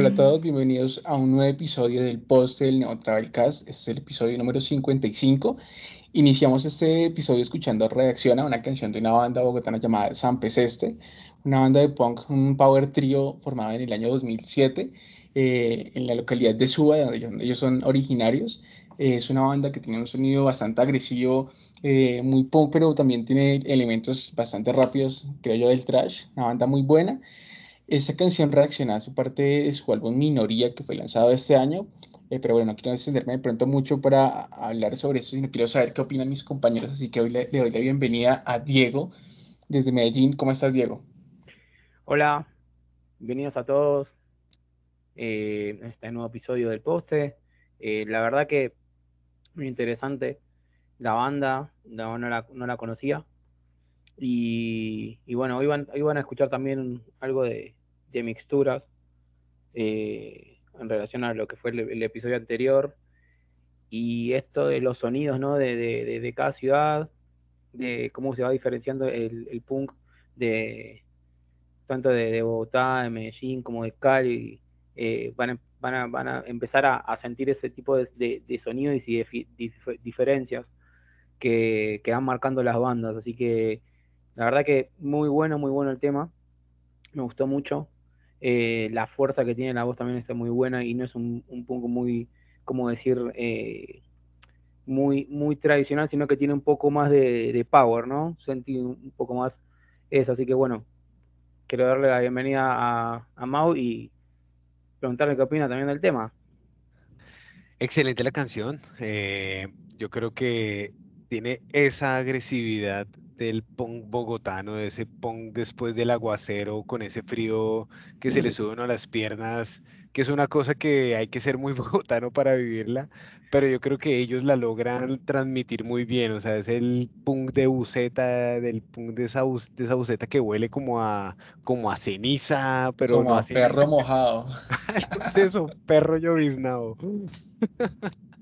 Hola a todos, bienvenidos a un nuevo episodio del post del Neo Travelcast. Este es el episodio número 55. Iniciamos este episodio escuchando Reacción a una canción de una banda bogotana llamada San Peseste, una banda de punk, un power trio formado en el año 2007 eh, en la localidad de Suba, donde ellos son originarios. Eh, es una banda que tiene un sonido bastante agresivo, eh, muy punk, pero también tiene elementos bastante rápidos, creo yo, del trash. Una banda muy buena. Esta canción reacciona a su parte de su álbum Minoría, que fue lanzado este año. pero bueno, no quiero extenderme de pronto mucho para hablar sobre eso, sino quiero saber qué opinan mis compañeros. Así que hoy le, doy la bienvenida a Diego desde Medellín. ¿Cómo estás, Diego? Hola, bienvenidos a todos eh, este nuevo episodio del poste. Eh, la verdad que muy interesante. La banda, no, la, no la conocía. Y, bueno, hoy van, a escuchar también algo de, mixturas eh, en relación a lo que fue el, episodio anterior. Y esto de los sonidos ¿no? de, cada ciudad, de cómo se va diferenciando el, punk de tanto de, Bogotá, de Medellín, como de Cali, eh, van, a, van, a, empezar a, sentir ese tipo de, sonidos y diferencias que, que, van marcando las bandas. Así que la verdad que muy bueno, muy bueno el tema. Me gustó mucho. Eh, la fuerza que tiene la voz también está muy buena y no es un, un punto muy, como decir, eh, muy, muy tradicional, sino que tiene un poco más de, power, ¿no? Sentí un poco más eso. Así que bueno, quiero darle la bienvenida a, a Mau y preguntarle qué opina también del tema. Excelente la canción. Eh, yo creo que tiene esa agresividad del punk bogotano, de ese punk después del aguacero, con ese frío que se le sube uno a las piernas, que es una cosa que hay que ser muy bogotano para vivirla, pero yo creo que ellos la logran transmitir muy bien, o sea, es el punk de buceta, del punk de esa, de esa buceta que huele como a, como a ceniza, pero como no a, perro mojado. es eso, perro lloviznado.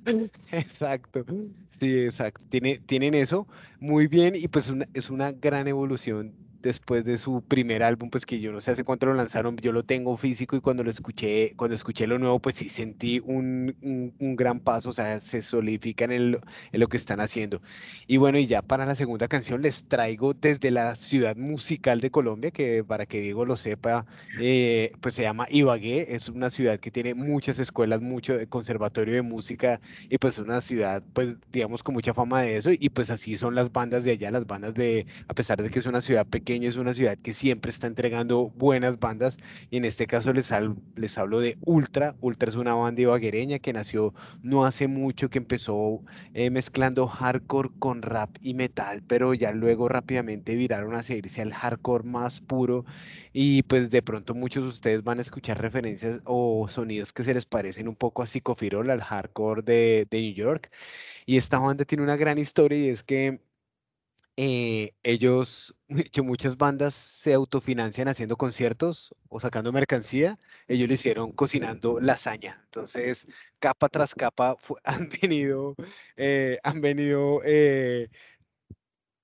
Exacto. Sí, exacto. Tiene, tienen eso muy bien y pues es una gran evolución después de su primer álbum, pues que yo no sé hace cuánto lo lanzaron, yo lo tengo físico y cuando lo escuché, cuando escuché lo nuevo, pues sí sentí un, un, gran paso, o sea, se solidifican en, en, lo que están haciendo. Y bueno, y ya para la segunda canción les traigo desde la ciudad musical de Colombia, que para que Diego lo sepa, eh, pues se llama Ibagué, es una ciudad que tiene muchas escuelas, mucho conservatorio de música y pues una ciudad, pues digamos, con mucha fama de eso y pues así son las bandas de allá, las bandas de, a pesar de que es una ciudad pequeña, es una ciudad que siempre está entregando buenas bandas y en este caso les, les hablo de Ultra. Ultra es una banda ibaguereña que nació no hace mucho, que empezó eh, mezclando hardcore con rap y metal, pero ya luego rápidamente viraron a seguirse al hardcore más puro y pues de pronto muchos de ustedes van a escuchar referencias o sonidos que se les parecen un poco a Psicofirol, al hardcore de, de New York. Y esta banda tiene una gran historia y es que eh, ellos, que muchas bandas se autofinancian haciendo conciertos o sacando mercancía, ellos lo hicieron cocinando lasaña. Entonces, capa tras capa han venido, eh, han venido eh,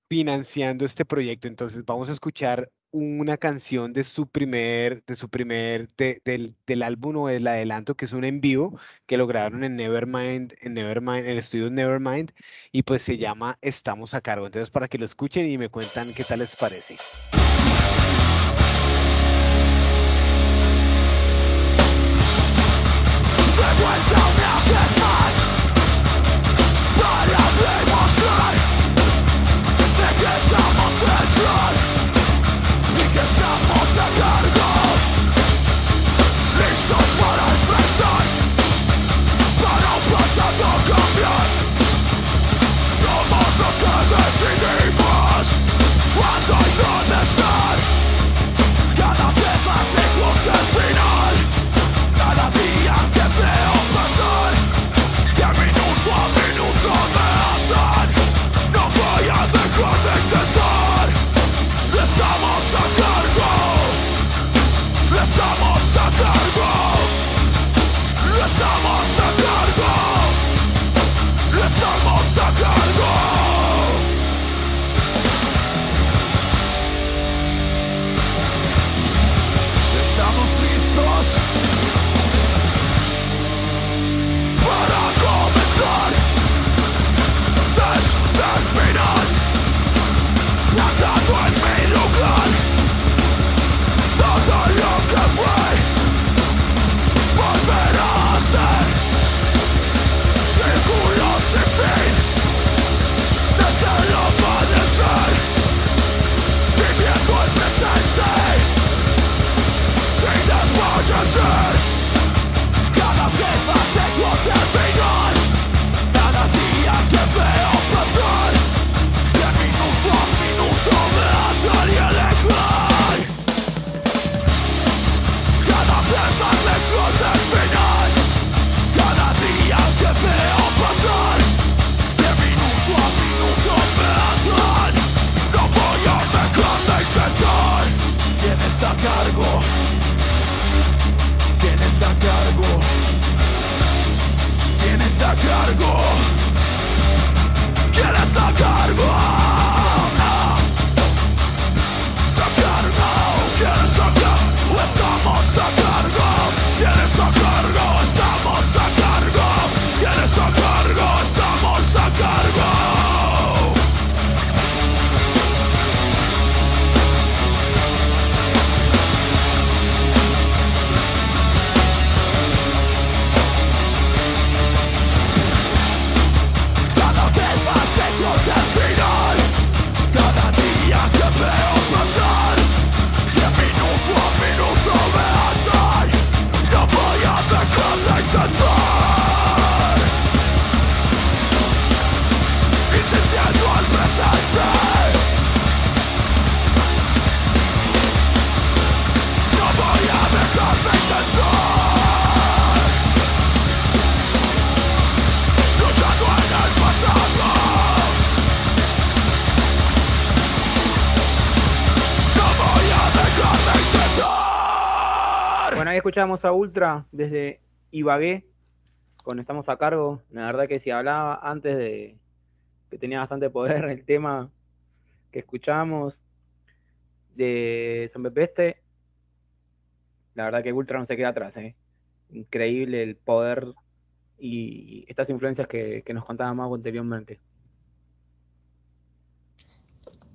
financiando este proyecto. Entonces, vamos a escuchar una canción de su primer, de su primer, del, del, álbum o del adelanto, que es un en vivo, que lo grabaron en Nevermind, en Nevermind, en el estudio Nevermind, y pues se llama Estamos a cargo. Entonces, para que lo escuchen y me cuentan qué tal les parece. ¿Quién está a cargo? ¿Quién está a cargo? ¿Quién está a cargo? A Ultra desde Ibagué, cuando estamos a cargo. La verdad que si hablaba antes de que tenía bastante poder el tema que escuchamos de San Pepe la verdad que Ultra no se queda atrás. ¿eh? Increíble el poder y estas influencias que, nos contaba más anteriormente.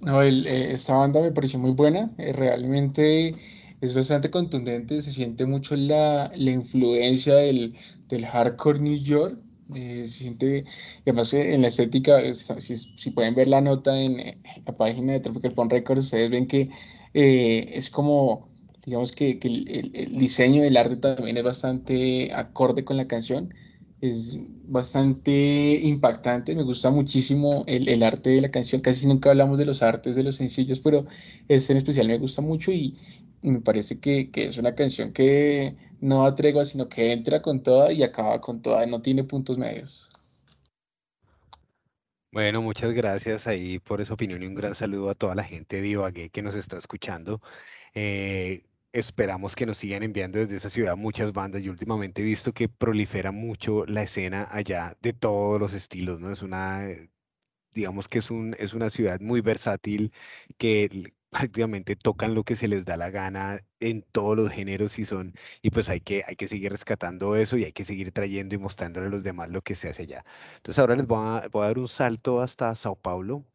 No, eh, esta banda me pareció muy buena. Eh, realmente es bastante contundente, se siente mucho la, la influencia del, del, hardcore New York. Eh, se siente, además en la estética, si, si, pueden ver la nota en, la página de Tropical Pond Records, ustedes ven que eh, es como, digamos que, que el, el, diseño del arte también es bastante acorde con la canción. Es bastante impactante, me gusta muchísimo el, el arte de la canción, casi nunca hablamos de los artes de los sencillos, pero este en especial me gusta mucho y, me parece que, es una canción que no da tregua, sino que entra con toda y acaba con toda, no tiene puntos medios. Bueno, muchas gracias ahí por esa opinión y un gran saludo a toda la gente de Ibagué que nos está escuchando. Eh, esperamos que nos sigan enviando desde esa ciudad muchas bandas. Yo últimamente he visto que prolifera mucho la escena allá de todos los estilos, ¿no? Es una, digamos que es un, es una ciudad muy versátil que prácticamente tocan lo que se les da la gana en todos los géneros y son, y pues hay que, hay que seguir rescatando eso y hay que seguir trayendo y mostrándole a los demás lo que se hace allá. Entonces ahora les voy a, voy a dar un salto hasta Sao Paulo,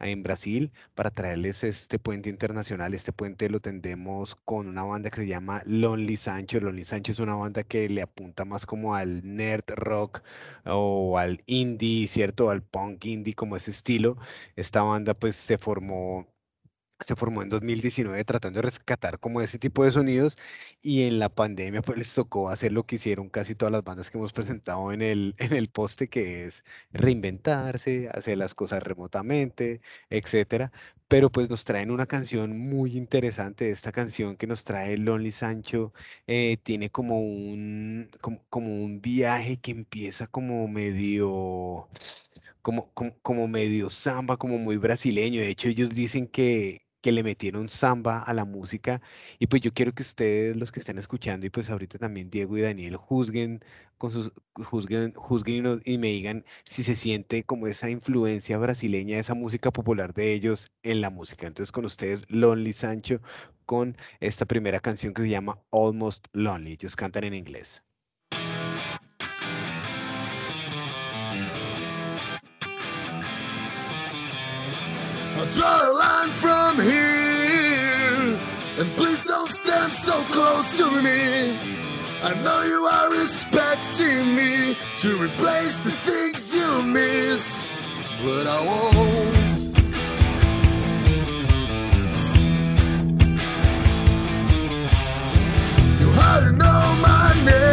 en Brasil, para traerles este puente internacional. Este puente lo tendemos con una banda que se llama Lonely Sancho. Lonely Sancho es una banda que le apunta más como al nerd rock o al indie, ¿cierto? Al punk indie, como ese estilo. Esta banda pues se formó se formó en 2019 tratando de rescatar como ese tipo de sonidos y en la pandemia pues les tocó hacer lo que hicieron casi todas las bandas que hemos presentado en el, en el poste, que es reinventarse, hacer las cosas remotamente, etcétera. Pero pues nos traen una canción muy interesante. Esta canción que nos trae Lonely Sancho eh, tiene como un, como, como un viaje que empieza como medio como, como, medio samba, como muy brasileño. De hecho, ellos dicen que, que le metieron samba a la música. Y pues yo quiero que ustedes, los que están escuchando, y pues ahorita también Diego y Daniel, juzguen, con sus, juzguen, juzguen y, me digan si se siente como esa influencia brasileña, esa música popular de ellos en la música. Entonces con ustedes, Lonely Sancho, con esta primera canción que se llama Almost Lonely. Ellos cantan en inglés. I'll draw a line from here. And please don't stand so close to me. I know you are respecting me to replace the things you miss, but I won't. You hardly know my name,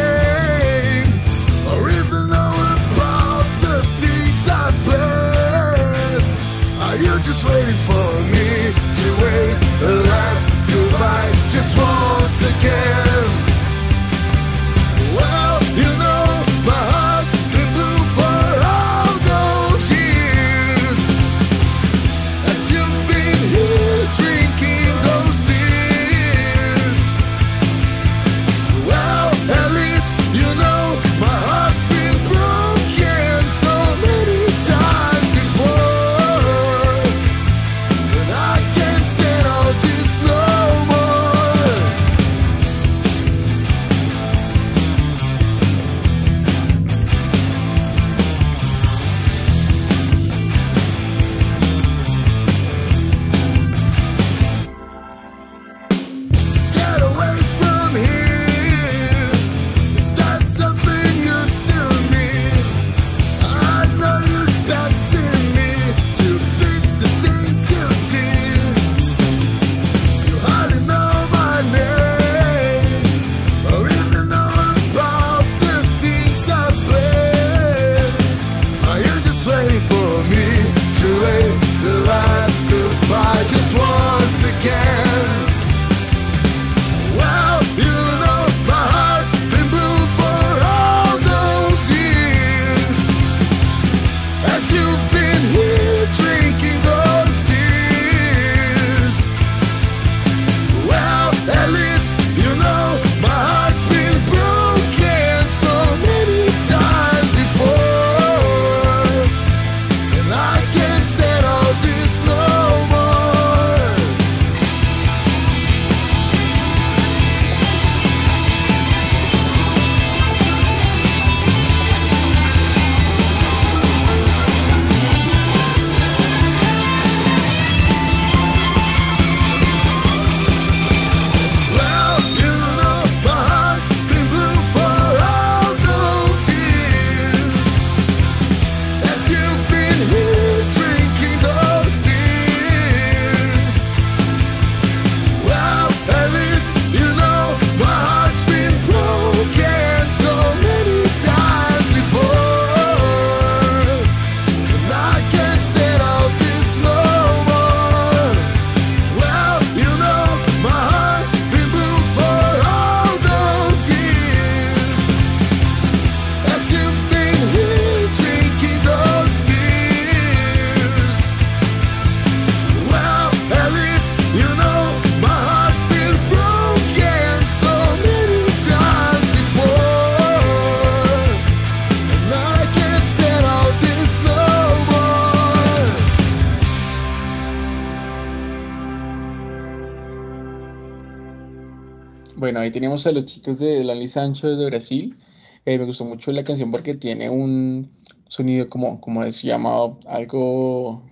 Ahí teníamos a los chicos de Lali Sancho de Brasil. Eh, me gustó mucho la canción porque tiene un sonido como, como se llama, algo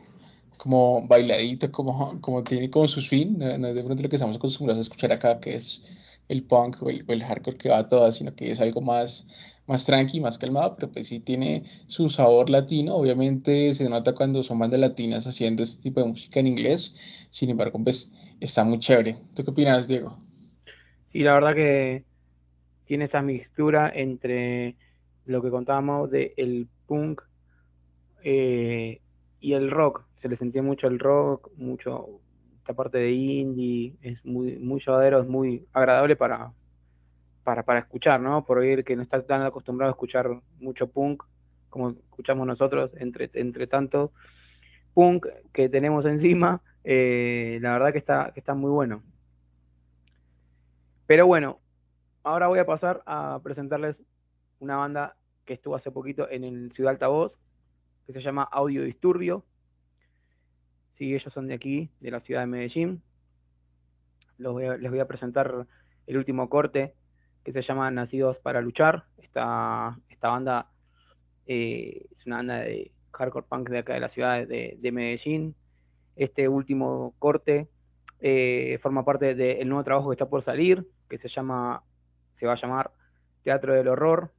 como bailadito, como, como tiene como su swing, no, no es de pronto lo que estamos acostumbrados a escuchar acá, que es el punk o el, o el hardcore que va a todas, sino que es algo más, más tranqui, más calmado, pero pues sí tiene su sabor latino. Obviamente se nota cuando son bandas latinas haciendo este tipo de música en inglés. Sin embargo, pues está muy chévere. ¿Tú qué opinas, Diego? Sí, la verdad que tiene esa mixtura entre lo que contábamos de el punk eh, y el rock. Se le sentía mucho el rock, mucho esta parte de indie, es muy, muy llevadero, es muy agradable para, para, para escuchar, ¿no? Por oír que no está tan acostumbrado a escuchar mucho punk como escuchamos nosotros, entre, entre tanto punk que tenemos encima, eh, la verdad que está, que está muy bueno. Pero bueno, ahora voy a pasar a presentarles una banda que estuvo hace poquito en el Ciudad Altavoz, que se llama Audio Disturbio. Sí, ellos son de aquí, de la ciudad de Medellín. Les voy a presentar el último corte que se llama Nacidos para Luchar. Esta, esta banda eh, es una banda de hardcore punk de acá de la ciudad de, de Medellín. Este último corte eh, forma parte del nuevo trabajo que está por salir, que se llama, se va a llamar Teatro del Horror.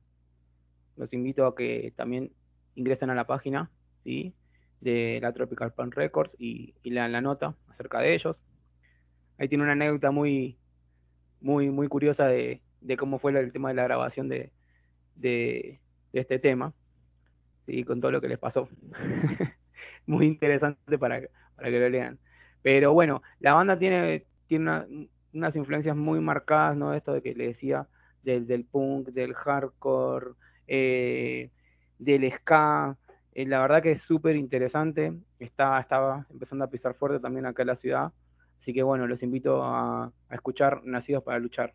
Los invito a que también ingresen a la página, ¿sí? de la Tropical Punk Records y, y lean la nota acerca de ellos. Ahí tiene una anécdota muy, muy, muy curiosa de, de cómo fue el tema de la grabación de, de, este tema, ¿sí? con todo lo que les pasó. muy interesante para, para que lo lean. Pero bueno, la banda tiene, tiene una- unas influencias muy marcadas, ¿no? Esto de que le decía, del, del punk, del hardcore, eh, del ska. Eh, la verdad que es súper interesante. Está, estaba empezando a pisar fuerte también acá en la ciudad. Así que bueno, los invito a, a escuchar Nacidos para Luchar.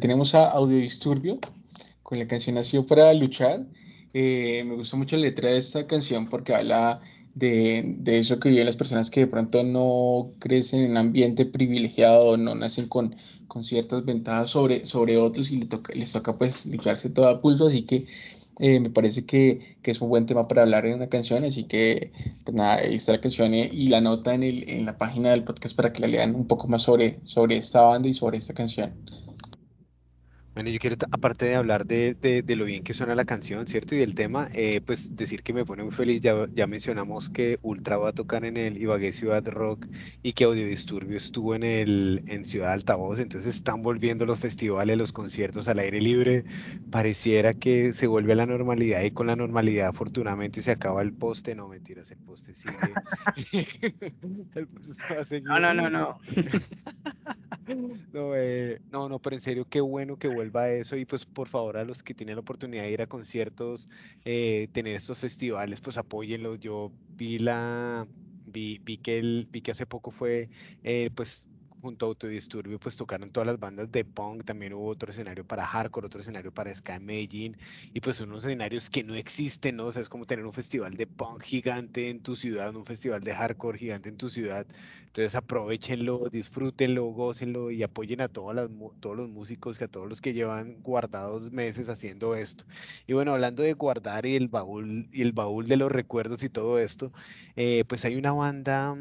Tenemos a Audio Disturbio con la canción Nació para luchar. Eh, me gusta mucho la letra de esta canción porque habla de, de eso que viven las personas que de pronto no crecen en un ambiente privilegiado, no nacen con, con ciertas ventajas sobre, sobre otros y les toca, les toca pues lucharse todo a pulso. Así que eh, me parece que, que es un buen tema para hablar en una canción. Así que pues nada, ahí está la canción eh, y la nota en, el, en la página del podcast para que la lean un poco más sobre, sobre esta banda y sobre esta canción. Bueno, yo quiero, aparte de hablar de, de- de lo bien que suena la canción, ¿cierto? Y del tema, eh, pues decir que me pone muy feliz. Ya, ya mencionamos que Ultra va a tocar en el Ibagué Ciudad Rock y que Audio Disturbio estuvo en el en Ciudad Altavoz. Entonces están volviendo los festivales, los conciertos al aire libre. Pareciera que se vuelve a la normalidad y con la normalidad, afortunadamente, se acaba el poste. No, mentiras, el poste sigue. El poste va a seguir. No, no, no, no. No, eh, no, no, pero en serio, qué bueno que vuelva eso y pues por favor a los que tienen la oportunidad de ir a conciertos, eh, tener estos festivales, pues apóyenlos. Yo vi la, vi, vi que vi que hace poco fue, eh, pues junto a Autodisturbio, pues tocaron todas las bandas de punk, también hubo otro escenario para hardcore, otro escenario para ska en Medellín y pues unos escenarios que no existen, ¿no? O sea, es como tener un festival de punk gigante en tu ciudad, un festival de hardcore gigante en tu ciudad. Entonces aprovechenlo, disfrútenlo, gócenlo y apoyen a todas las todos los músicos y a todos los que llevan guardados meses haciendo esto. Y bueno, hablando de guardar y el baúl y el baúl de los recuerdos y todo esto, eh, pues hay una banda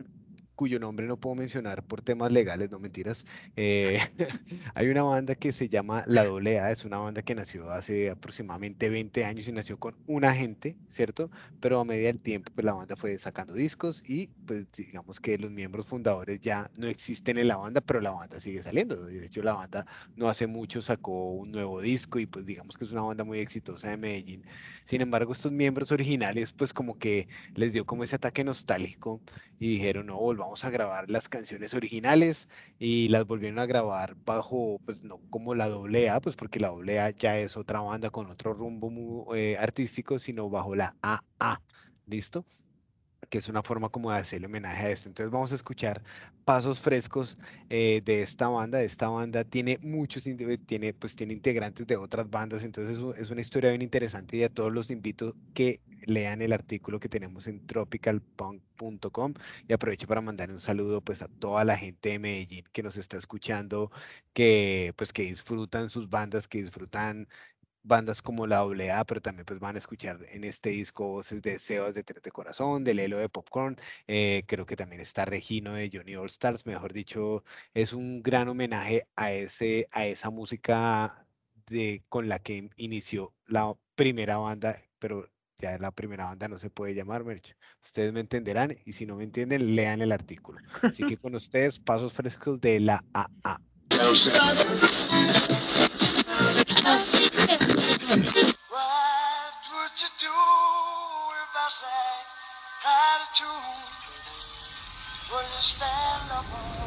cuyo nombre no puedo mencionar por temas legales, no mentiras. eh, hay una banda que se llama La Doble A, es una banda que nació hace aproximadamente 20 años y nació con una gente, ¿cierto? pero a medida del tiempo pues la banda fue sacando discos y pues digamos que los miembros fundadores ya no existen en la banda, pero la banda sigue saliendo. De hecho la banda no hace mucho sacó un nuevo disco y pues digamos que es una banda muy exitosa de Medellín. Sin embargo, estos miembros originales pues como que les dio como ese ataque nostálgico y dijeron, no, volvamos a grabar las canciones originales y las volvieron a grabar bajo, pues no como la doble A, pues porque la doble A ya es otra banda con otro rumbo mu- eh, artístico, sino bajo la AA, ¿listo? Que es una forma como de hacerle homenaje a esto. Entonces vamos a escuchar pasos frescos eh, de esta banda. Esta banda tiene muchos, tiene, pues tiene integrantes de otras bandas, entonces es una historia bien interesante y a todos los invito que lean el artículo que tenemos en tropicalpunk.com y aprovecho para mandar un saludo pues a toda la gente de Medellín que nos está escuchando, que pues que disfrutan sus bandas, que disfrutan bandas como la AA, pero también pues van a escuchar en este disco voces de Sebas de Tres de Corazón, de Lelo de Popcorn, eh, creo que también está Regino de Johnny All Stars, mejor dicho, es un gran homenaje a, ese, a esa música de, con la que inició la primera banda, pero ya la primera banda no se puede llamar, Merch. Ustedes me entenderán y si no me entienden, lean el artículo. Así que con ustedes, pasos frescos de la AA. Will you stand up on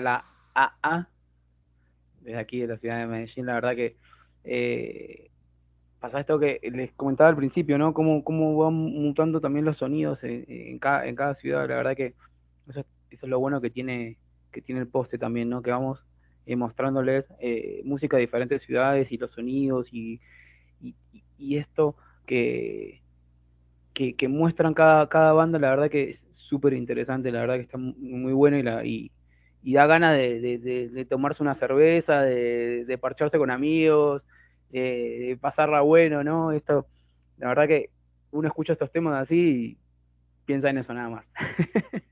la AA desde aquí de la ciudad de Medellín. La verdad que eh, pasa esto que les comentaba al principio, ¿no? Cómo, cómo van mutando también los sonidos en, cada, en cada ciudad. La verdad que eso, es- eso es lo bueno que tiene, que tiene el poste también, ¿no? Que vamos eh, mostrándoles eh, música de diferentes ciudades y los sonidos y, y, esto que, que, muestran cada, cada banda, la verdad que es súper interesante, la verdad que está mu- muy bueno y, la, y, y da ganas de, de- tomarse una cerveza, de, parcharse con amigos, de, de pasarla bueno, ¿no? Esto, la verdad que uno escucha estos temas así y piensa en eso nada más.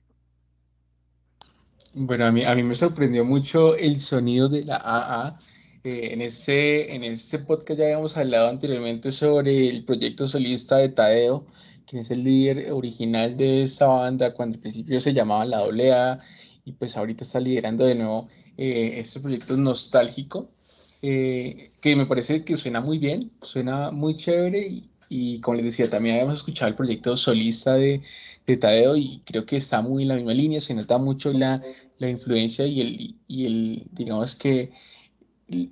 Bueno, a mí, a mí me sorprendió mucho el sonido de la AA. Eh, en, ese, en este podcast ya habíamos hablado anteriormente sobre el proyecto solista de Tadeo, quien es el líder original de esta banda, cuando al principio se llamaba La AA, y pues ahorita está liderando de nuevo eh, este proyecto nostálgico, eh, que me parece que suena muy bien, suena muy chévere, y, y como les decía, también habíamos escuchado el proyecto solista de, de Tadeo y creo que está muy en la misma línea, se nota mucho la, la influencia y el, y el, digamos que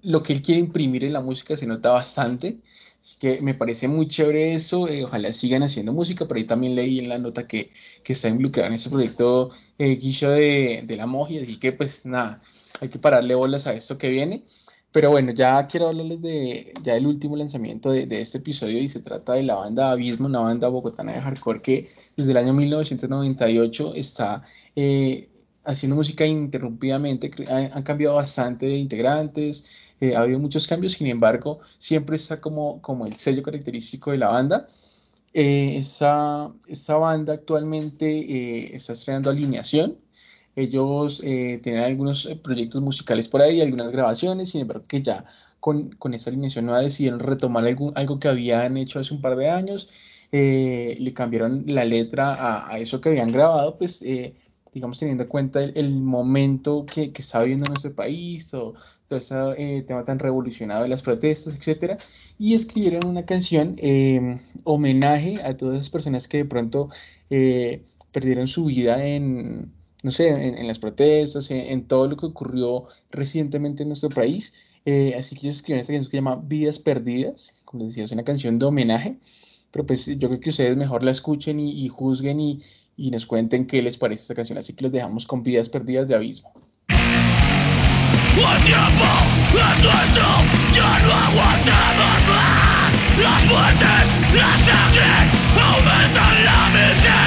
lo que él quiere imprimir en la música se nota bastante. Así que me parece muy chévere eso. eh, ojalá sigan haciendo música. Pero ahí también leí en la nota que, que está involucrado en ese proyecto eh, Guillo de, de la Moji. Así que, pues nada, hay que pararle bolas a esto que viene. Pero bueno, ya quiero hablarles de ya el último lanzamiento de, de este episodio y se trata de la banda Abismo, una banda bogotana de hardcore que desde el año 1998 está eh, haciendo música ininterrumpidamente, cre- han, han cambiado bastante de integrantes, eh, ha habido muchos cambios, sin embargo, siempre está como, como el sello característico de la banda. Eh, esa, esa banda actualmente eh, está estrenando alineación. Ellos eh, tienen algunos eh, proyectos musicales por ahí, algunas grabaciones, sin embargo, que ya con, con esta alineación nueva decidieron retomar algún- algo que habían hecho hace un par de años. eh, le cambiaron la letra a, a eso que habían grabado, pues digamos, teniendo en cuenta el, el momento que, que está viviendo nuestro país, o todo ese eh, tema tan revolucionado de las protestas, etcétera, y escribieron una canción eh, homenaje a todas esas personas que de pronto eh, perdieron su vida en, no sé, en, en las protestas, en, en todo lo que ocurrió recientemente en nuestro país. Eh, así que ellos escribieron esta canción que se llama Vidas Perdidas, como les decía, es una canción de homenaje, pero pues yo creo que ustedes mejor la escuchen y, y juzguen y, y nos cuenten qué les parece esta canción. Así que los dejamos con Vidas Perdidas de Abismo. Aumentan la miseria.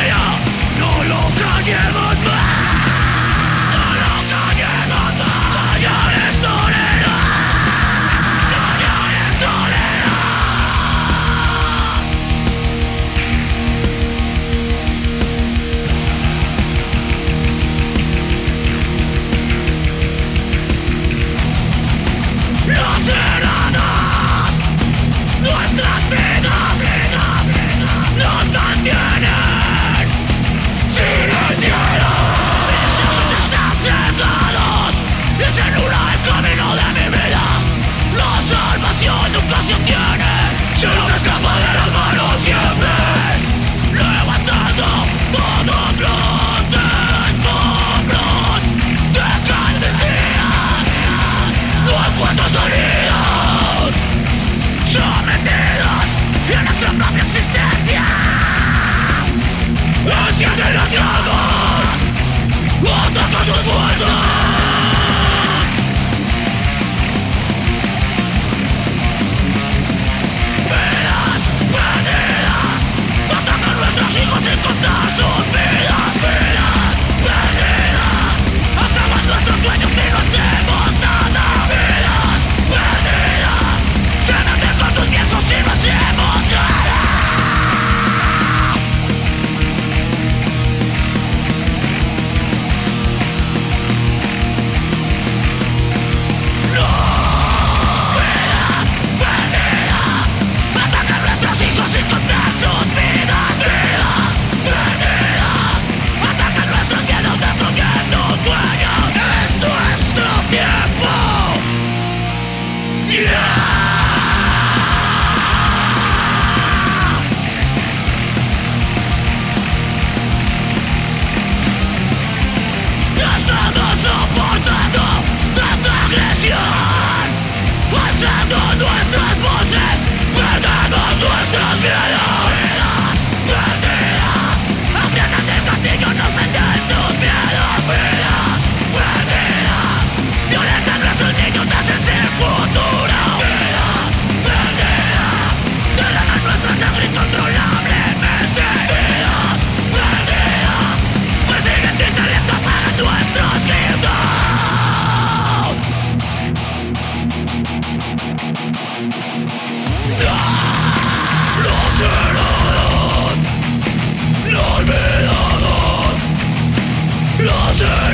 Bullshit!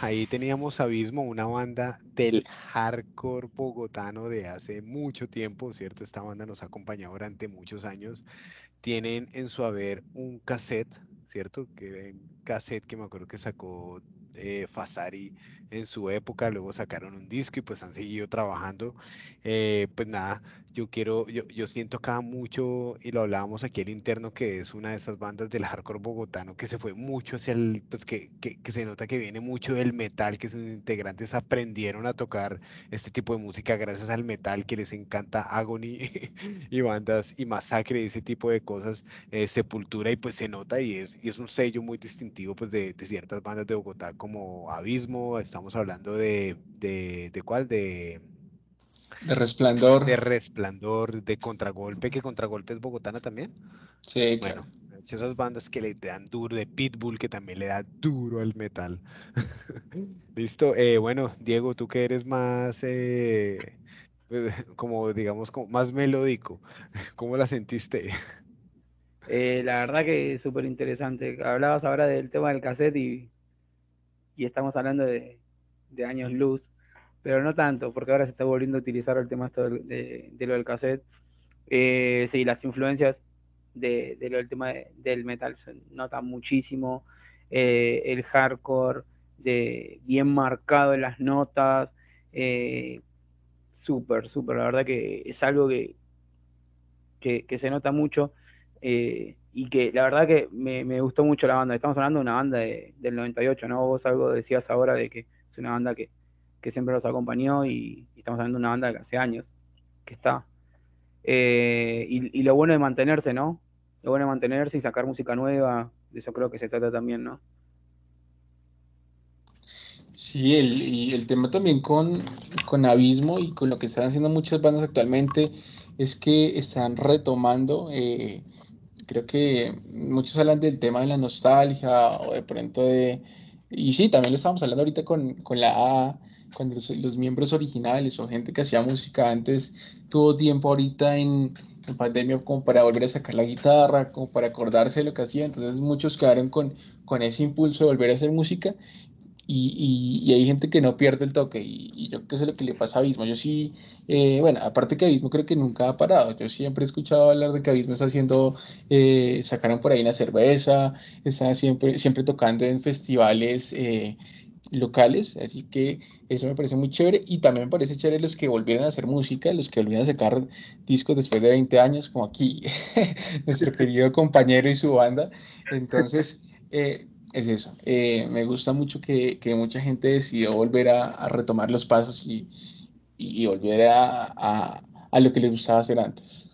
Ahí teníamos Abismo, una banda del hardcore bogotano de hace mucho tiempo, ¿cierto? Esta banda nos ha acompañado durante muchos años. Tienen en su haber un cassette, ¿cierto? Que cassette que me acuerdo que sacó eh, Fasari en su época, luego sacaron un disco y pues han seguido trabajando. Eh, pues nada, yo quiero, yo, yo siento acá mucho, y lo hablábamos aquí el interno, que es una de esas bandas del hardcore bogotano que se fue mucho hacia el, pues que, que, que se nota que viene mucho del metal, que sus integrantes aprendieron a tocar este tipo de música gracias al metal, que les encanta Agony y bandas y Masacre y ese tipo de cosas, eh, Sepultura, y pues se nota y es, y es un sello muy distintivo pues de, de ciertas bandas de Bogotá como Abismo, estamos hablando de, de, de cuál, de... De Resplandor. De Resplandor, de Contragolpe, que Contragolpe es bogotana también. Sí, claro. Bueno, esas bandas que le dan duro, de Pitbull, que también le da duro al metal. Listo. Eh, bueno, Diego, tú que eres más, eh, pues, como digamos, como más melódico, ¿cómo la sentiste? Eh, la verdad que es súper interesante. Hablabas ahora del tema del cassette y, y estamos hablando de, de años luz, pero no tanto, porque ahora se está volviendo a utilizar el tema de, lo del cassette. Eh, sí, las influencias de, del tema de- del metal se notan muchísimo. Eh, el hardcore de bien marcado en las notas. eh, súper, súper. La verdad que es algo que, que, que se nota mucho. eh, y que la verdad que me, me gustó mucho la banda. Estamos hablando de una banda de- del 98, ¿no? Vos algo decías ahora de que es una banda que, que siempre los acompañó y, estamos hablando de una banda que hace años que está. Eh, y, y lo bueno de mantenerse, ¿no? Lo bueno de mantenerse y sacar música nueva, de eso creo que se trata también, ¿no? Sí, el, y el tema también con, con Abismo y con lo que están haciendo muchas bandas actualmente es que están retomando, eh, creo que muchos hablan del tema de la nostalgia o de pronto de... Y sí, también lo estábamos hablando ahorita con, con la A, cuando los, los miembros originales o gente que hacía música antes tuvo tiempo ahorita en, en pandemia como para volver a sacar la guitarra, como para acordarse de lo que hacía, entonces muchos quedaron con, con ese impulso de volver a hacer música y, y- y hay gente que no pierde el toque y, y yo eso es lo que le pasa a Abismo. Yo sí, eh, bueno, aparte que Abismo creo que nunca ha parado. Yo siempre he escuchado hablar de que Abismo está haciendo, eh, sacaron por ahí una cerveza, está siempre, siempre tocando en festivales eh, locales, así que eso me parece muy chévere y también me parece chévere los que volvieron a hacer música, los que volvieron a sacar discos después de 20 años, como aquí nuestro querido compañero y su banda. Entonces, eh, es eso. Eh, me gusta mucho que, que mucha gente decidió volver a, a retomar los pasos y, y volver a, a- a lo que les gustaba hacer antes.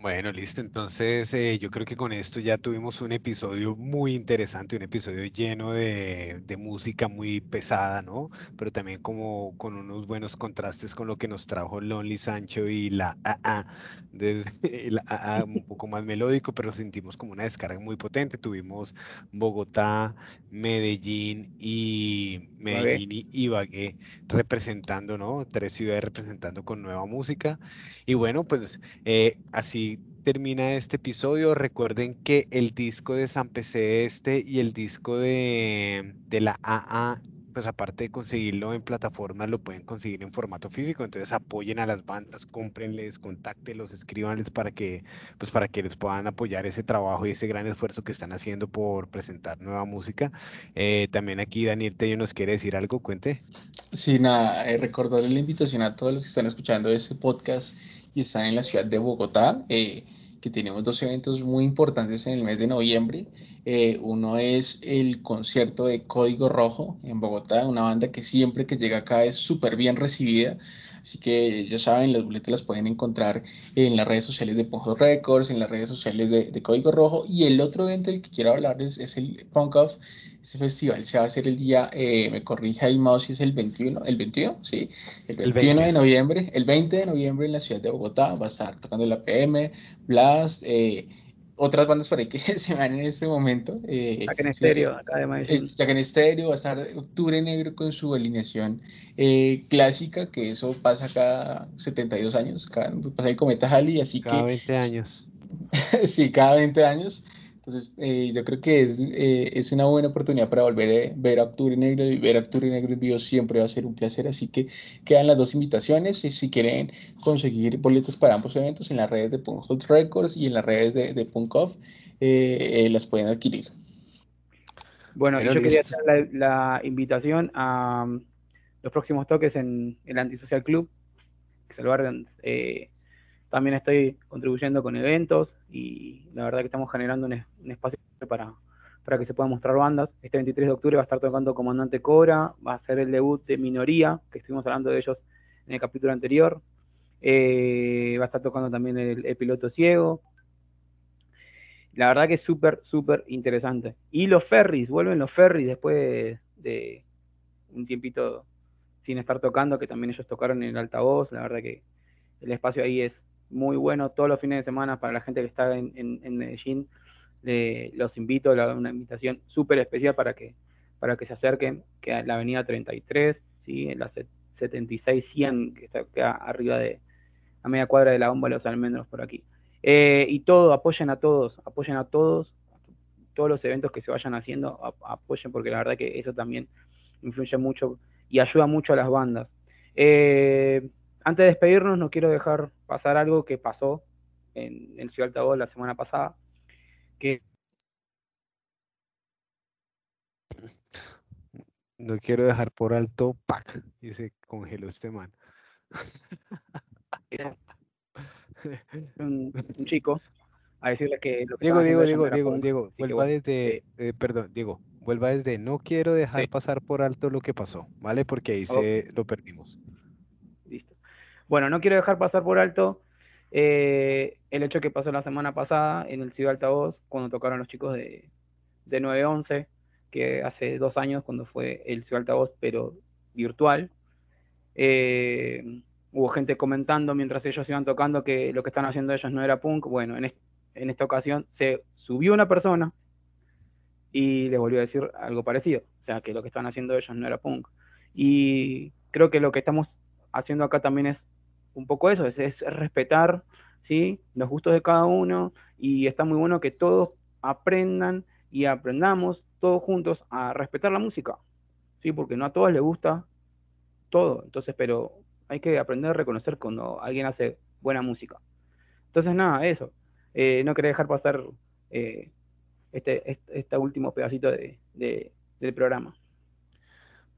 Bueno, listo. Entonces, eh, yo creo que con esto ya tuvimos un episodio muy interesante, un episodio lleno de, música muy pesada, ¿no? Pero también como con unos buenos contrastes con lo que nos trajo Lonely Sancho y la AA, desde el AA un poco más melódico, pero sentimos como una descarga muy potente. Tuvimos Bogotá, Medellín y Medellín y Ibagué representando, ¿no? Tres ciudades representando con nueva música. Y bueno, pues eh, así termina este episodio. Recuerden que el disco de San PC Este y el disco de, de la AA, pues aparte de conseguirlo en plataformas, lo pueden conseguir en formato físico. Entonces apoyen a las bandas, cómprenles, contáctelos, escríbanles para que, pues para que les puedan apoyar ese trabajo y ese gran esfuerzo que están haciendo por presentar nueva música. Eh, también aquí Daniel Tello nos quiere decir algo, cuente. Sí, nada, eh, recordarle la invitación a todos los que están escuchando este podcast y están en la ciudad de Bogotá, eh, que tenemos dos eventos muy importantes en el mes de noviembre. Eh, uno es el concierto de Código Rojo en Bogotá, una banda que siempre que llega acá es súper bien recibida. Así que ya saben, las boletas las pueden encontrar en las redes sociales de Ponjo Records, en las redes sociales de, de Código Rojo. Y el otro evento del que quiero hablar es, es el Punk Off. Este festival se va a hacer el día, eh, me corrige ahí Mao si es el 21, el 21, sí, el El 21 de 20. noviembre, el 20 de noviembre en la ciudad de Bogotá, va a estar tocando la PM, Blast, eh, otras bandas por ahí que se van en este momento. Eh, Acá en estéreo, acá de eh. Jack en Estéreo va a estar Octubre Negro con su alineación eh, clásica, que eso pasa cada 72 años, cada, pasa el cometa Halley, así Cada que 20 años. sí, cada 20 años. Entonces, eh, yo creo que es, eh, es una buena oportunidad para volver a ver a Octubre Negro y ver a Octubre Negro en vivo siempre va a ser un placer. Así que quedan las dos invitaciones. Y si quieren conseguir boletos para ambos eventos en las redes de Punk Hot Records y en las redes de, de Punk Off, eh, eh, las pueden adquirir. Bueno, yo quería hacer la, la invitación a um, los próximos toques en el Antisocial Club, que es el bar donde, eh, también estoy contribuyendo con eventos y la verdad que estamos generando un, es- un espacio para, para que se puedan mostrar bandas. Este 23 de octubre va a estar tocando Comandante Cobra, va a ser el debut de Minoría, que estuvimos hablando de ellos en el capítulo anterior. Eh, va a estar tocando también el, el Piloto Ciego. La verdad que es súper, súper interesante. Y los ferries, vuelven los ferries después de, de un tiempito sin estar tocando, que también ellos tocaron en el altavoz. La verdad que el espacio ahí es muy bueno todos los fines de semana para la gente que está en, en- en Medellín. los invito, a una invitación súper especial para que, para que se acerquen, que la avenida 33, ¿sí? la set- 76-100, que está arriba de a media cuadra de la bomba de los almendros por aquí. Eh, y todo, apoyen a todos, apoyen a todos, todos los eventos que se vayan haciendo, apoyen porque la verdad que eso también influye mucho y ayuda mucho a las bandas. Eh, antes de despedirnos, no quiero dejar pasar algo que pasó en el Ciudad Altavoz la semana pasada, que No quiero dejar por alto pack y se congeló este man. un, un chico a decirle que lo que Diego, Diego, Diego, Diego. Diego, vuelva bueno, desde, eh, eh, perdón, Diego, vuelva desde no quiero dejar Sí. pasar por alto lo que pasó, ¿vale? Porque ahí se lo perdimos. Bueno, no quiero dejar pasar por alto eh, el hecho que pasó la semana pasada en el Ciudad Altavoz, cuando tocaron los chicos de, de 911, que hace dos años, cuando fue el Ciudad Altavoz, pero virtual. Eh, hubo gente comentando mientras ellos iban tocando que lo que están haciendo ellos no era punk. Bueno, en, est- en esta ocasión se subió una persona y les volvió a decir algo parecido. O sea, que lo que están haciendo ellos no era punk. Y creo que lo que estamos haciendo acá también es un poco eso, es, es respetar ¿sí? los gustos de cada uno y está muy bueno que todos aprendan y aprendamos todos juntos a respetar la música, ¿sí? porque no a todos les gusta todo, entonces, pero hay que aprender a reconocer cuando alguien hace buena música. Entonces, nada, eso. Eh, no quería dejar pasar eh, este, este, este último pedacito de, de- del programa.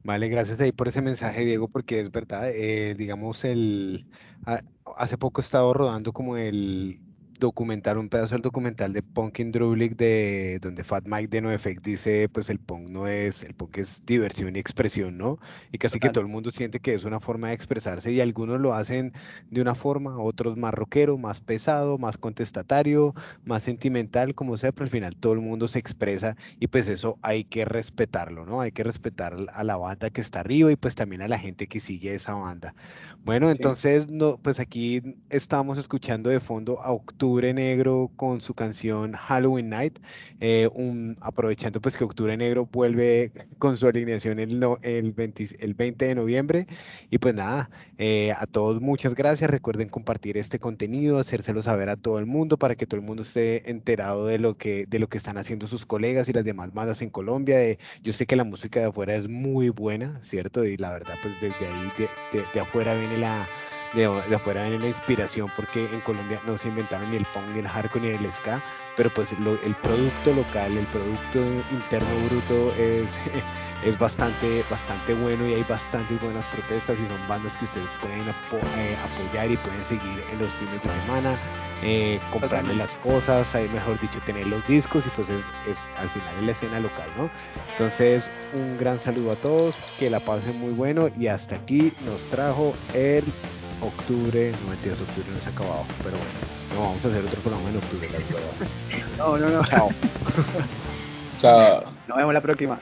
Vale, gracias ahí por ese mensaje, Diego, porque es verdad, eh, digamos, el, a- hace poco he estado rodando como el documental, un pedazo del documental de Punk in Drublic de donde Fat Mike de NoFX dice, pues el punk no es, el punk es diversión y expresión, ¿no? Y casi que Total. todo el mundo siente que es una forma de expresarse y algunos lo hacen de una forma, otros más rockero, más pesado, más contestatario, más sentimental, como sea, pero al final todo el mundo se expresa y pues eso hay que respetarlo, ¿no? Hay que respetar a la banda que está arriba y pues también a la gente que sigue esa banda. Bueno, Sí. entonces, no, pues aquí estamos escuchando de fondo a Octubre Negro con su canción Halloween Night, eh, un- aprovechando pues que Octubre Negro vuelve con su alineación el, no- el, 20, el 20 de noviembre. Y pues nada, eh, a todos muchas gracias. Recuerden compartir este contenido, hacérselo saber a todo el mundo para que todo el mundo esté enterado de lo que, de lo que están haciendo sus colegas y las demás bandas en Colombia. de- yo sé que la música de afuera es muy buena, ¿cierto? Y la verdad, pues desde ahí, de, de- de afuera viene la, de, de afuera viene la inspiración, porque en Colombia no se inventaron ni el punk, ni el hardcore, ni el ska, pero pues lo- el producto local, el producto interno bruto es, es bastante, bastante bueno y hay bastantes buenas protestas y son bandas que ustedes pueden apo- eh, apoyar y pueden seguir en los fines de semana, eh, comprarle las cosas, eh, mejor dicho, tener los discos y pues es, es al final es la escena local, ¿no? Entonces, un gran saludo a todos, que la pasen muy bueno y hasta aquí nos trajo el octubre, no mentiras, octubre no se ha acabado, pero bueno, no vamos a hacer otro programa en octubre, las huevas. No, no, no. Chao. Chao. Nos vemos la próxima.